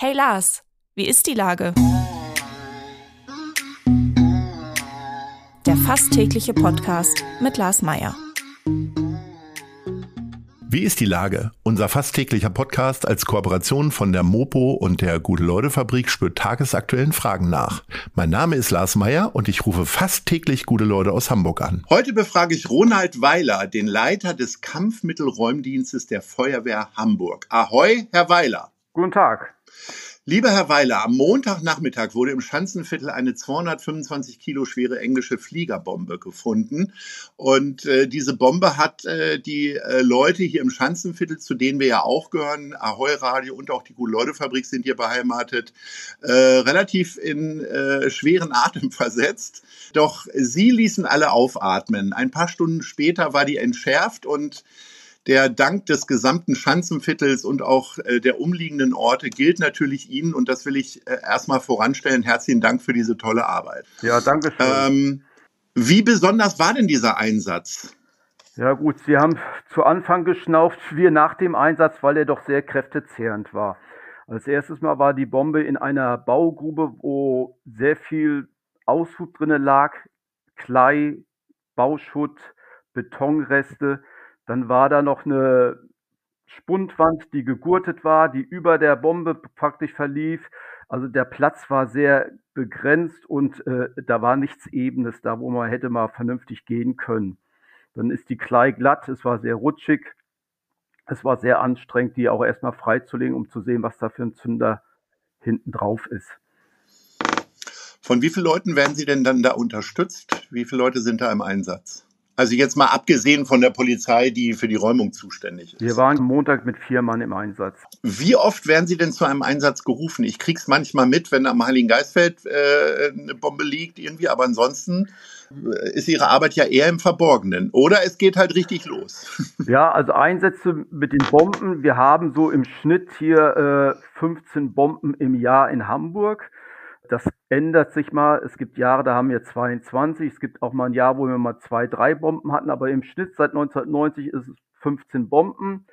Hey Lars, wie ist die Lage? Der fast tägliche Podcast mit Lars Meier. Wie ist die Lage? Unser fast täglicher Podcast als Kooperation von der Mopo und der Gute-Leute-Fabrik spürt tagesaktuellen Fragen nach. Mein Name ist Lars Meyer und ich rufe fast täglich gute Leute aus Hamburg an. Heute befrage ich Ronald Weiler, den Leiter des Kampfmittelräumdienstes der Feuerwehr Hamburg. Ahoi, Herr Weiler. Guten Tag. Lieber Herr Weiler, am Montagnachmittag wurde im Schanzenviertel eine 225 Kilo schwere englische Fliegerbombe gefunden. Und äh, diese Bombe hat äh, die äh, Leute hier im Schanzenviertel, zu denen wir ja auch gehören, Ahoi Radio und auch die Gute-Leute-Fabrik sind hier beheimatet, äh, relativ in äh, schweren Atem versetzt. Doch sie ließen alle aufatmen. Ein paar Stunden später war die entschärft und der Dank des gesamten Schanzenviertels und auch äh, der umliegenden Orte gilt natürlich Ihnen und das will ich äh, erstmal voranstellen. Herzlichen Dank für diese tolle Arbeit. Ja, danke schön. Ähm, wie besonders war denn dieser Einsatz? Ja gut, Sie haben zu Anfang geschnauft, wir nach dem Einsatz, weil er doch sehr kräftezehrend war. Als erstes Mal war die Bombe in einer Baugrube, wo sehr viel Aushub drinne lag, Klei, Bauschutt, Betonreste. Dann war da noch eine Spundwand, die gegurtet war, die über der Bombe praktisch verlief. Also der Platz war sehr begrenzt und äh, da war nichts Ebenes da, wo man hätte mal vernünftig gehen können. Dann ist die Klei glatt, es war sehr rutschig. Es war sehr anstrengend, die auch erstmal freizulegen, um zu sehen, was da für ein Zünder hinten drauf ist. Von wie vielen Leuten werden Sie denn dann da unterstützt? Wie viele Leute sind da im Einsatz? Also jetzt mal abgesehen von der Polizei, die für die Räumung zuständig ist. Wir waren Montag mit vier Mann im Einsatz. Wie oft werden Sie denn zu einem Einsatz gerufen? Ich krieg's manchmal mit, wenn am Heiligen Geistfeld äh, eine Bombe liegt irgendwie, aber ansonsten äh, ist Ihre Arbeit ja eher im Verborgenen. Oder es geht halt richtig los. Ja, also Einsätze mit den Bomben. Wir haben so im Schnitt hier äh, 15 Bomben im Jahr in Hamburg. Das ändert sich mal. Es gibt Jahre, da haben wir 22. Es gibt auch mal ein Jahr, wo wir mal zwei, drei Bomben hatten. Aber im Schnitt seit 1990 ist es 15 Bomben.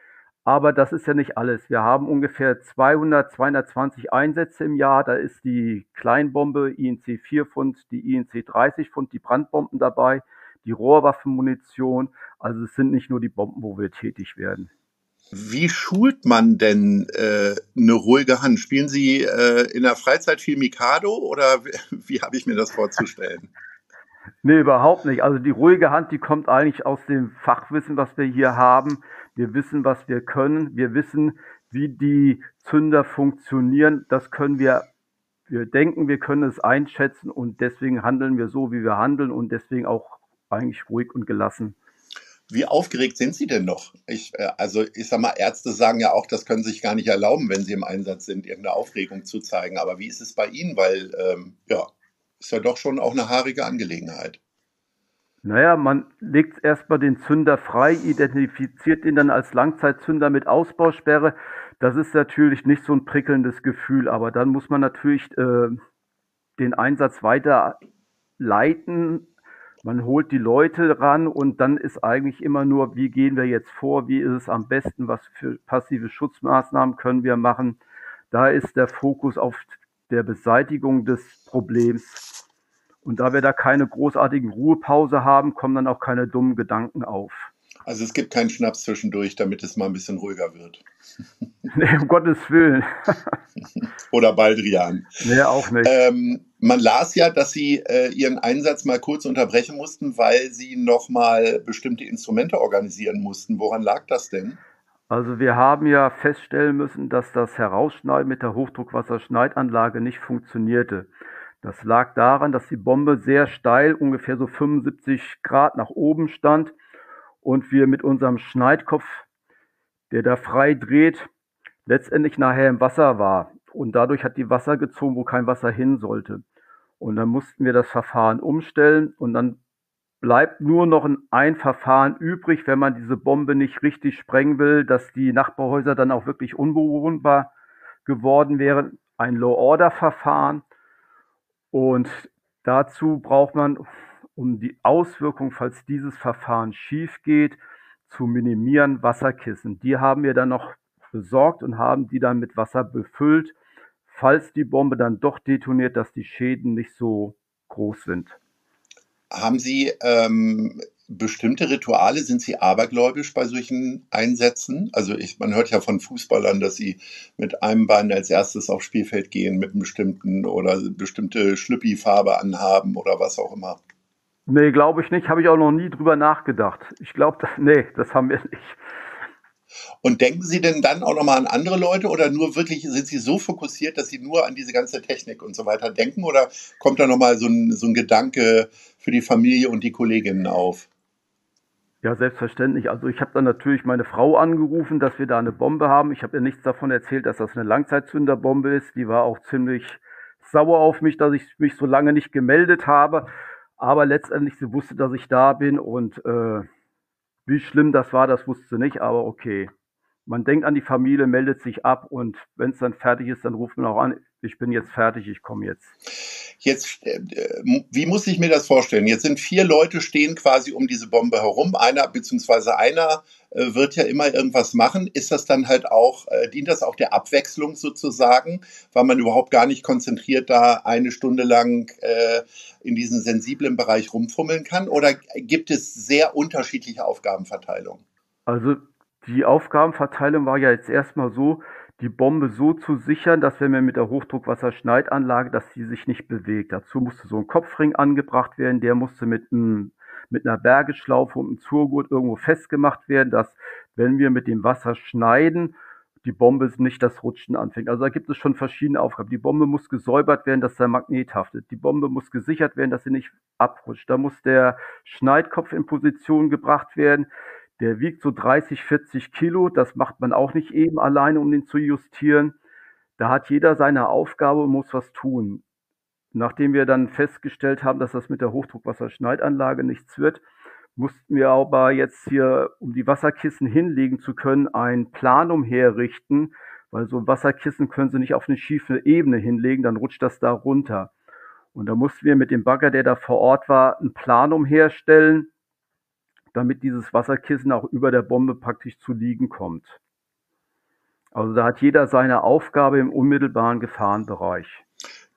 Aber das ist ja nicht alles. Wir haben ungefähr 200, 220 Einsätze im Jahr. Da ist die Kleinbombe INC 4 Pfund, die INC 30 Pfund, die Brandbomben dabei, die Rohrwaffenmunition. Also es sind nicht nur die Bomben, wo wir tätig werden. Wie schult man denn äh, eine ruhige Hand? Spielen Sie äh, in der Freizeit viel Mikado oder wie, wie habe ich mir das vorzustellen? Nee, überhaupt nicht. Also die ruhige Hand, die kommt eigentlich aus dem Fachwissen, was wir hier haben. Wir wissen, was wir können. Wir wissen, wie die Zünder funktionieren. Das können wir, wir denken, wir können es einschätzen und deswegen handeln wir so, wie wir handeln und deswegen auch eigentlich ruhig und gelassen. Wie aufgeregt sind Sie denn noch? Ich, äh, also ich sag mal, Ärzte sagen ja auch, das können Sie sich gar nicht erlauben, wenn Sie im Einsatz sind, irgendeine Aufregung zu zeigen. Aber wie ist es bei Ihnen? Weil ähm, ja, ist ja doch schon auch eine haarige Angelegenheit. Naja, man legt erstmal den Zünder frei, identifiziert ihn dann als Langzeitzünder mit Ausbausperre. Das ist natürlich nicht so ein prickelndes Gefühl, aber dann muss man natürlich äh, den Einsatz weiter leiten, man holt die Leute ran und dann ist eigentlich immer nur, wie gehen wir jetzt vor, wie ist es am besten, was für passive Schutzmaßnahmen können wir machen. Da ist der Fokus auf der Beseitigung des Problems. Und da wir da keine großartigen Ruhepause haben, kommen dann auch keine dummen Gedanken auf. Also es gibt keinen Schnaps zwischendurch, damit es mal ein bisschen ruhiger wird. Nee, um Gottes Willen. Oder Baldrian. Nee, auch nicht. Ähm, man las ja, dass Sie äh, Ihren Einsatz mal kurz unterbrechen mussten, weil Sie nochmal bestimmte Instrumente organisieren mussten. Woran lag das denn? Also wir haben ja feststellen müssen, dass das Herausschneiden mit der Hochdruckwasserschneidanlage nicht funktionierte. Das lag daran, dass die Bombe sehr steil, ungefähr so 75 Grad nach oben stand und wir mit unserem Schneidkopf, der da frei dreht, letztendlich nachher im Wasser war. Und dadurch hat die Wasser gezogen, wo kein Wasser hin sollte. Und dann mussten wir das Verfahren umstellen und dann bleibt nur noch ein Verfahren übrig, wenn man diese Bombe nicht richtig sprengen will, dass die Nachbarhäuser dann auch wirklich unbewohnbar geworden wären. Ein Low-Order-Verfahren. Und dazu braucht man um die Auswirkung, falls dieses Verfahren schief geht, zu minimieren, Wasserkissen. Die haben wir dann noch besorgt und haben die dann mit Wasser befüllt. Falls die Bombe dann doch detoniert, dass die Schäden nicht so groß sind. Haben Sie ähm, bestimmte Rituale? Sind Sie abergläubisch bei solchen Einsätzen? Also ich, man hört ja von Fußballern, dass sie mit einem Bein als erstes aufs Spielfeld gehen mit einem bestimmten oder bestimmte Schlüppi-Farbe anhaben oder was auch immer. Nee, glaube ich nicht. Habe ich auch noch nie drüber nachgedacht. Ich glaube, nee, das haben wir nicht. Und denken Sie denn dann auch nochmal an andere Leute oder nur wirklich sind Sie so fokussiert, dass Sie nur an diese ganze Technik und so weiter denken oder kommt da nochmal so ein, so ein Gedanke für die Familie und die Kolleginnen auf? Ja, selbstverständlich. Also ich habe dann natürlich meine Frau angerufen, dass wir da eine Bombe haben. Ich habe ihr nichts davon erzählt, dass das eine Langzeitzünderbombe ist. Die war auch ziemlich sauer auf mich, dass ich mich so lange nicht gemeldet habe. Aber letztendlich, sie wusste, dass ich da bin und äh, wie schlimm das war, das wusste nicht, aber okay. Man denkt an die Familie, meldet sich ab und wenn es dann fertig ist, dann ruft man auch an, ich bin jetzt fertig, ich komme jetzt. Jetzt, äh, wie muss ich mir das vorstellen? Jetzt sind vier Leute stehen quasi um diese Bombe herum. Einer beziehungsweise einer äh, wird ja immer irgendwas machen. Ist das dann halt auch, äh, dient das auch der Abwechslung sozusagen, weil man überhaupt gar nicht konzentriert da eine Stunde lang in diesem sensiblen Bereich rumfummeln kann? Oder gibt es sehr unterschiedliche Aufgabenverteilungen? Also die Aufgabenverteilung war ja jetzt erstmal so, die Bombe so zu sichern, dass wenn wir mit der Hochdruckwasserschneidanlage, dass sie sich nicht bewegt. Dazu musste so ein Kopfring angebracht werden, der musste mit, einem, mit einer Bergeschlaufe und einem Zurgurt irgendwo festgemacht werden, dass wenn wir mit dem Wasser schneiden, die Bombe nicht das Rutschen anfängt. Also da gibt es schon verschiedene Aufgaben. Die Bombe muss gesäubert werden, dass der Magnet haftet. Die Bombe muss gesichert werden, dass sie nicht abrutscht. Da muss der Schneidkopf in Position gebracht werden. Der wiegt so 30, 40 Kilo. Das macht man auch nicht eben alleine, um den zu justieren. Da hat jeder seine Aufgabe und muss was tun. Nachdem wir dann festgestellt haben, dass das mit der Hochdruckwasserschneidanlage nichts wird, mussten wir aber jetzt hier, um die Wasserkissen hinlegen zu können, ein Planum herrichten, weil so ein Wasserkissen können Sie nicht auf eine schiefe Ebene hinlegen, dann rutscht das da runter. Und da mussten wir mit dem Bagger, der da vor Ort war, ein Planum herstellen, damit dieses Wasserkissen auch über der Bombe praktisch zu liegen kommt. Also da hat jeder seine Aufgabe im unmittelbaren Gefahrenbereich.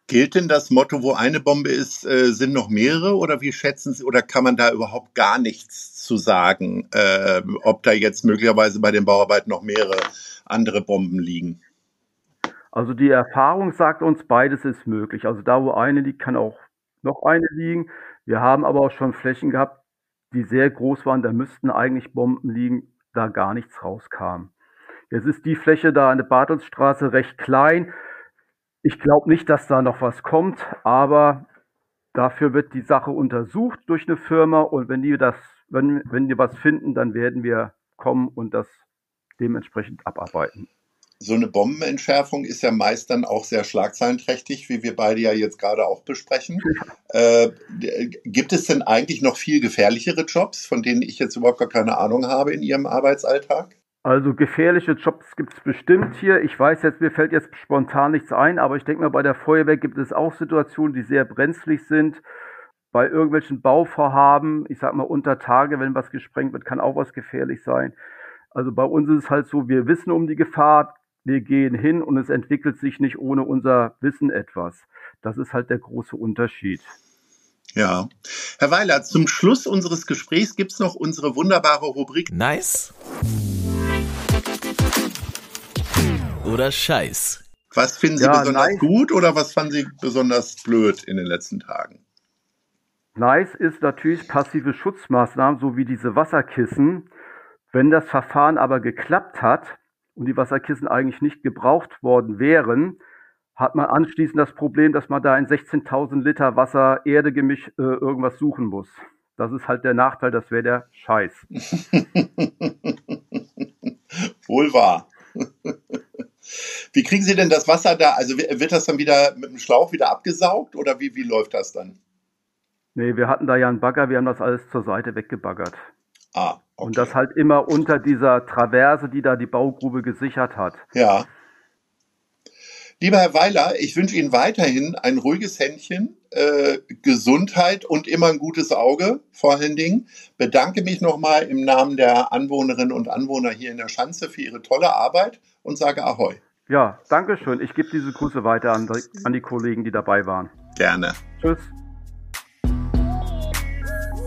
Gilt denn das Motto, wo eine Bombe ist, äh, sind noch mehrere oder wie schätzen Sie, oder kann man da überhaupt gar nichts zu sagen, äh, ob da jetzt möglicherweise bei den Bauarbeiten noch mehrere andere Bomben liegen? Also die Erfahrung sagt uns, beides ist möglich. Also da, wo eine liegt, kann auch noch eine liegen. Wir haben aber auch schon Flächen gehabt, die sehr groß waren, da müssten eigentlich Bomben liegen, da gar nichts rauskam. Jetzt ist die Fläche da an der Bartelsstraße recht klein. Ich glaube nicht, dass da noch was kommt, aber dafür wird die Sache untersucht durch eine Firma und wenn die das, wenn, wenn die was finden, dann werden wir kommen und das dementsprechend abarbeiten so eine Bombenentschärfung ist ja meist dann auch sehr schlagzeilenträchtig, wie wir beide ja jetzt gerade auch besprechen. Äh, gibt es denn eigentlich noch viel gefährlichere Jobs, von denen ich jetzt überhaupt gar keine Ahnung habe in Ihrem Arbeitsalltag? Also gefährliche Jobs gibt es bestimmt hier. Ich weiß jetzt, mir fällt jetzt spontan nichts ein, aber ich denke mal, bei der Feuerwehr gibt es auch Situationen, die sehr brenzlig sind. Bei irgendwelchen Bauvorhaben, ich sag mal unter Tage, wenn was gesprengt wird, kann auch was gefährlich sein. Also bei uns ist es halt so, wir wissen um die Gefahr, wir gehen hin und es entwickelt sich nicht ohne unser Wissen etwas. Das ist halt der große Unterschied. Ja. Herr Weiler, zum Schluss unseres Gesprächs gibt es noch unsere wunderbare Rubrik. Nice. Oder Scheiß. Was finden Sie ja, besonders nice. gut oder was fanden Sie besonders blöd in den letzten Tagen? Nice ist natürlich passive Schutzmaßnahmen, so wie diese Wasserkissen. Wenn das Verfahren aber geklappt hat, und die Wasserkissen eigentlich nicht gebraucht worden wären, hat man anschließend das Problem, dass man da in 16.000 Liter Wasser-Erde-Gemisch äh, irgendwas suchen muss. Das ist halt der Nachteil, das wäre der Scheiß. Wohl wahr. Wie kriegen Sie denn das Wasser da? Also wird das dann wieder mit dem Schlauch wieder abgesaugt oder wie, wie läuft das dann? Nee, wir hatten da ja einen Bagger, wir haben das alles zur Seite weggebaggert. Ah, okay. Und das halt immer unter dieser Traverse, die da die Baugrube gesichert hat. Ja. Lieber Herr Weiler, ich wünsche Ihnen weiterhin ein ruhiges Händchen, äh, Gesundheit und immer ein gutes Auge, vor allen Dingen. Bedanke mich nochmal im Namen der Anwohnerinnen und Anwohner hier in der Schanze für Ihre tolle Arbeit und sage Ahoi. Ja, danke schön. Ich gebe diese Grüße weiter an die, an die Kollegen, die dabei waren. Gerne. Tschüss.